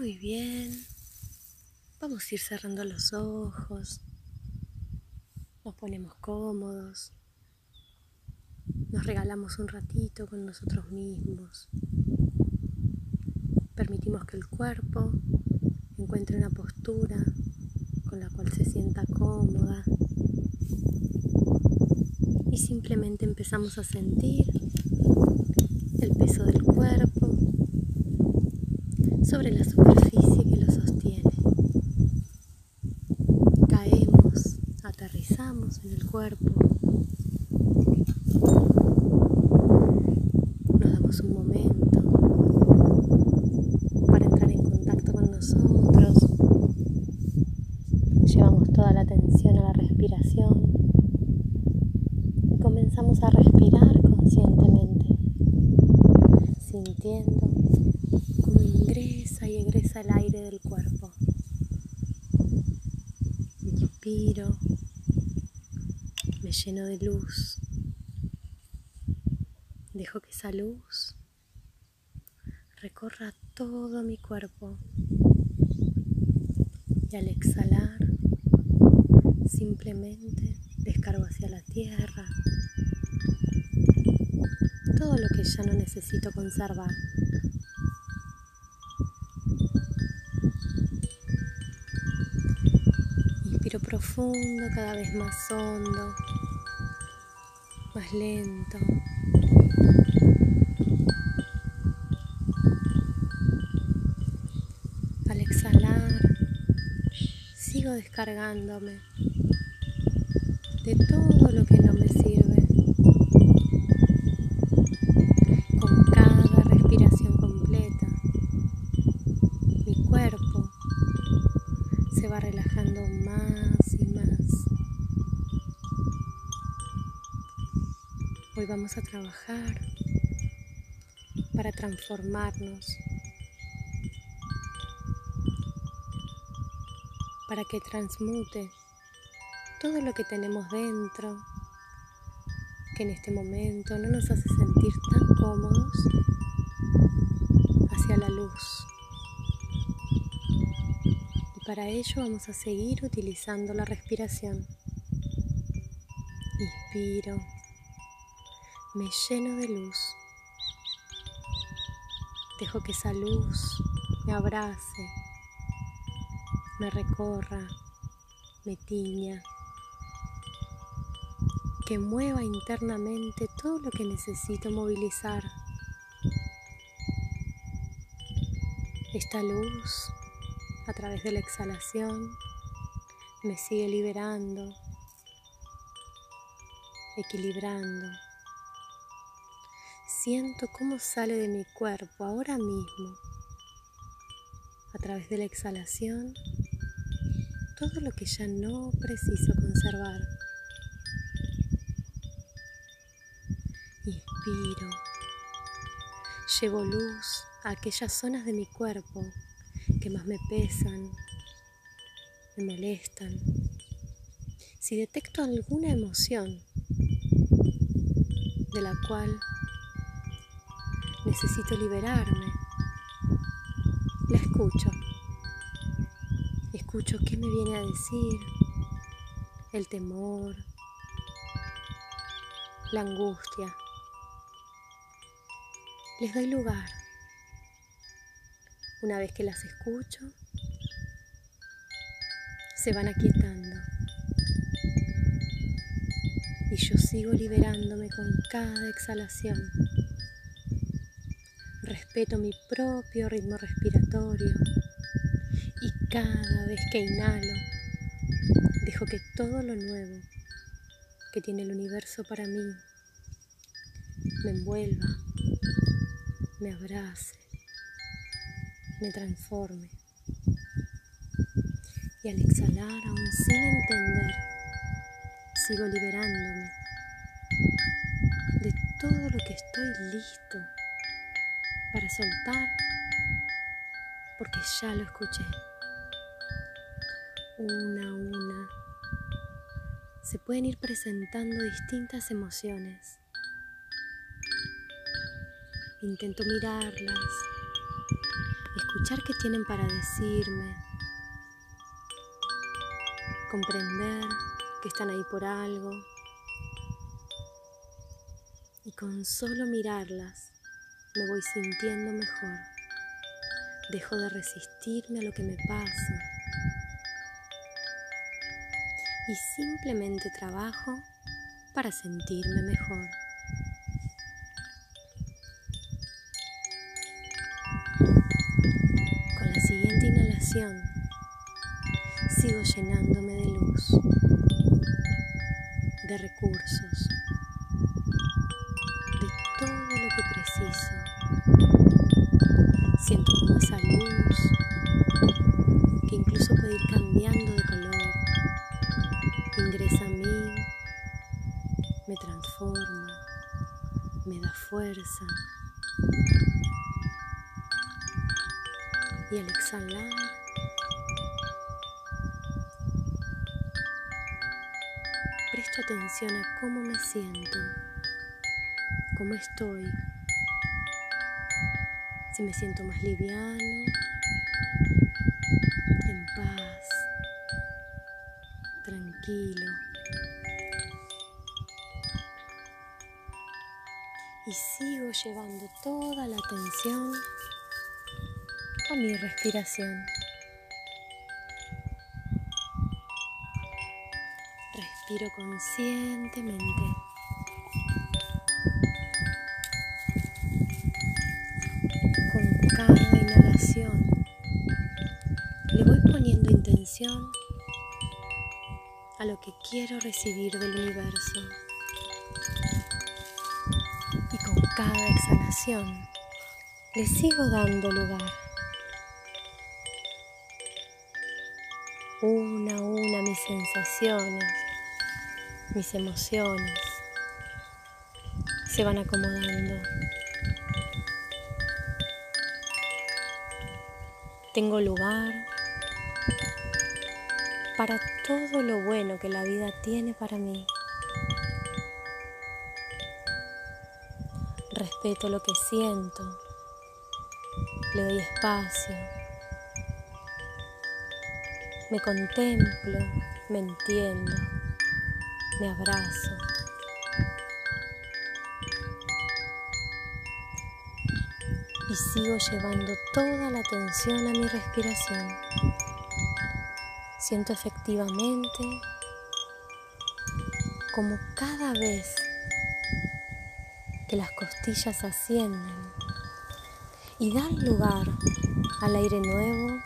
Muy bien. Vamos a ir cerrando los ojos. Nos ponemos cómodos. Nos regalamos un ratito con nosotros mismos. Permitimos que el cuerpo encuentre una postura con la cual se sienta cómoda. Y simplemente empezamos a sentir el peso del cuerpo sobre la superficie que lo sostiene. Caemos, aterrizamos en el cuerpo. Nos damos un momento para entrar en contacto con nosotros. Llevamos toda la atención a la respiración y comenzamos a respirar conscientemente, sintiendo cómo ingresa y egresa el aire del cuerpo. Inspiro, lleno de luz, dejo que esa luz recorra todo mi cuerpo. Y al exhalar simplemente descargo hacia la tierra todo lo que ya no necesito conservar. Inspiro profundo, cada vez más hondo, más lento. Al exhalar, sigo descargándome de todo lo que no me sirve. Vamos a trabajar para transformarnos, para que transmute todo lo que tenemos dentro, que en este momento no nos hace sentir tan cómodos, hacia la luz. Y para ello vamos a seguir utilizando la respiración. Inspiro, me lleno de luz. Dejo que esa luz me abrace, me recorra, me tiña, que mueva internamente todo lo que necesito movilizar. Esta luz, a través de la exhalación, me sigue liberando, equilibrando. Siento cómo sale de mi cuerpo ahora mismo, a través de la exhalación, todo lo que ya no preciso conservar. Inspiro, llevo luz a aquellas zonas de mi cuerpo que más me pesan, me molestan. Si detecto alguna emoción de la cual necesito liberarme, la escucho. Escucho qué me viene a decir el temor, la angustia. Les doy lugar. Una vez que las escucho, se van aquietando. Y yo sigo liberándome con cada exhalación. Respeto mi propio ritmo respiratorio y cada vez que inhalo, dejo que todo lo nuevo que tiene el universo para mí me envuelva, me abrace, me transforme. Y al exhalar, aún sin entender, sigo liberándome de todo lo que estoy listo para soltar porque ya lo escuché. Una a una se pueden ir presentando distintas emociones. Intento mirarlas, escuchar qué tienen para decirme, comprender que están ahí por algo y con solo mirarlas me voy sintiendo mejor. Dejo de resistirme a lo que me pasa y simplemente trabajo para sentirme mejor. Con la siguiente inhalación sigo llenándome de luz, de recursos, de todo lo que preciso. Siento como esa luz que incluso puede ir cambiando de color, ingresa a mí, me transforma, me da fuerza. Y al exhalar, presto atención a cómo me siento, cómo estoy, si me siento más liviano, en paz, tranquilo. Y sigo llevando toda la atención a mi respiración. Respiro conscientemente. A lo que quiero recibir del universo. Y con cada exhalación le sigo dando lugar. Una a una mis sensaciones, mis emociones se van acomodando. Tengo lugar para todo lo bueno que la vida tiene para mí. Respeto lo que siento, le doy espacio, me contemplo, me entiendo, me abrazo. Y sigo llevando toda la atención a mi respiración. Siento efectivamente como cada vez que las costillas ascienden y dan lugar al aire nuevo,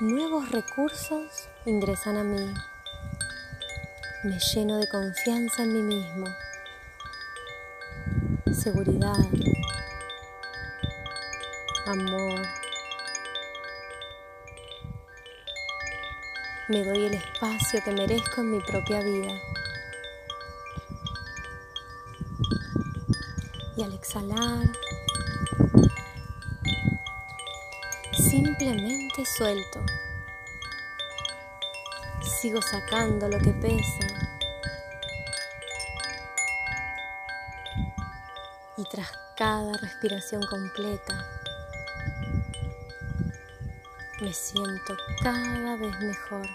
nuevos recursos ingresan a mí. Me lleno de confianza en mí mismo, seguridad, amor. Me doy el espacio que merezco en mi propia vida. Y al exhalar, simplemente suelto. Sigo sacando lo que pesa. Y tras cada respiración completa, me siento cada vez mejor.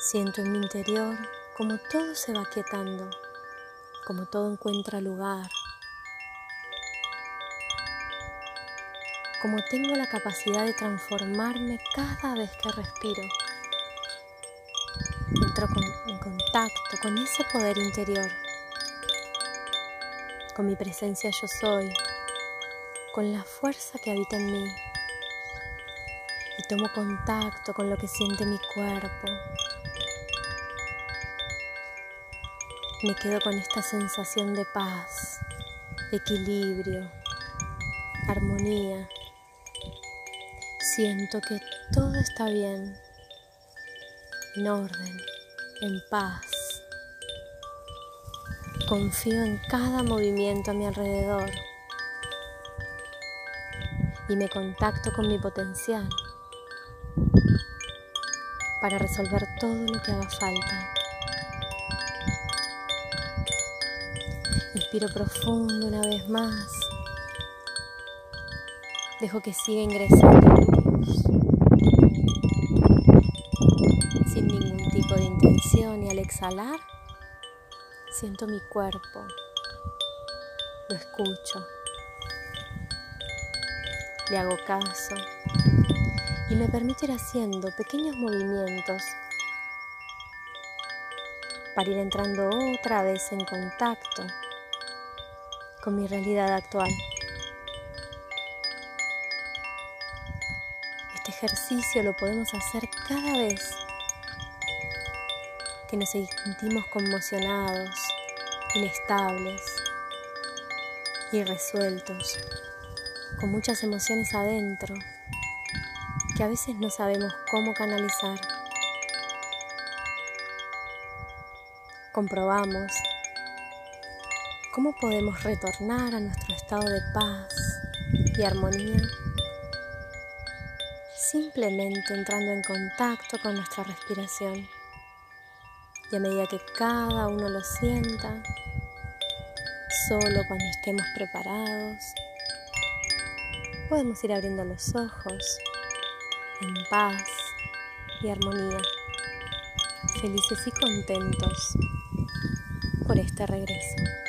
Siento en mi interior como todo se va quietando, como todo encuentra lugar, como tengo la capacidad de transformarme cada vez que respiro. Entro con, en contacto con ese poder interior, con mi presencia yo soy, con la fuerza que habita en mí y tomo contacto con lo que siente mi cuerpo. Me quedo con esta sensación de paz, equilibrio, armonía. Siento que todo está bien, en orden, en paz. Confío en cada movimiento a mi alrededor y me contacto con mi potencial para resolver todo lo que haga falta. Inspiro profundo una vez más. Dejo que siga ingresando luz. Sin ningún tipo de intención y al exhalar siento mi cuerpo, lo escucho, le hago caso y me permito ir haciendo pequeños movimientos para ir entrando otra vez en contacto con mi realidad actual. Este ejercicio lo podemos hacer cada vez que nos sentimos conmocionados, inestables, irresueltos, con muchas emociones adentro que a veces no sabemos cómo canalizar. Comprobamos cómo podemos retornar a nuestro estado de paz y armonía simplemente entrando en contacto con nuestra respiración. Y a medida que cada uno lo sienta, solo cuando estemos preparados, podemos ir abriendo los ojos en paz y armonía, felices y contentos por este regreso.